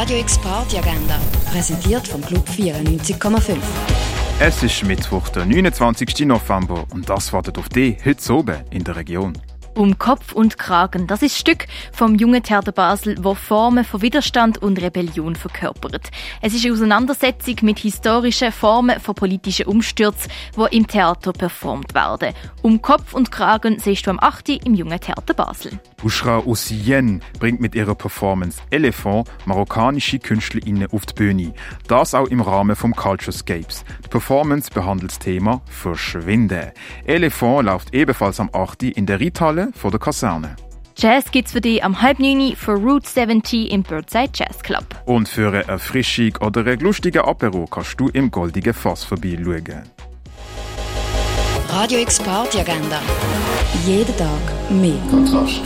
Radio X Party Agenda, präsentiert vom Club 94,5. Es ist Mittwoch, der 29. November und das wartet auf dich heute oben in der Region. Um Kopf und Kragen. Das ist Stück vom jungen Theater Basel, wo Formen von Widerstand und Rebellion verkörpert. Es ist eine Auseinandersetzung mit historischen Formen von politischen Umstürzen, die im Theater performt werden. Um Kopf und Kragen siehst du am 8. im jungen Theater Basel. Bushra Ossien bringt mit ihrer Performance Elephant marokkanische KünstlerInnen auf die Bühne. Das auch im Rahmen vom Culturescapes. Die Performance behandelt das Thema Verschwinden. Elephant läuft ebenfalls am 8. in der Vor der Kaserne. Jazz gibt's für dich am halb neun für Route 70 im Birdside Jazz Club. Und für eine Erfrischung oder ein lustigen Apero kannst du im Goldigen Fass vorbeischauen. Radio X Party Agenda. Jeden Tag mehr. Kontrast.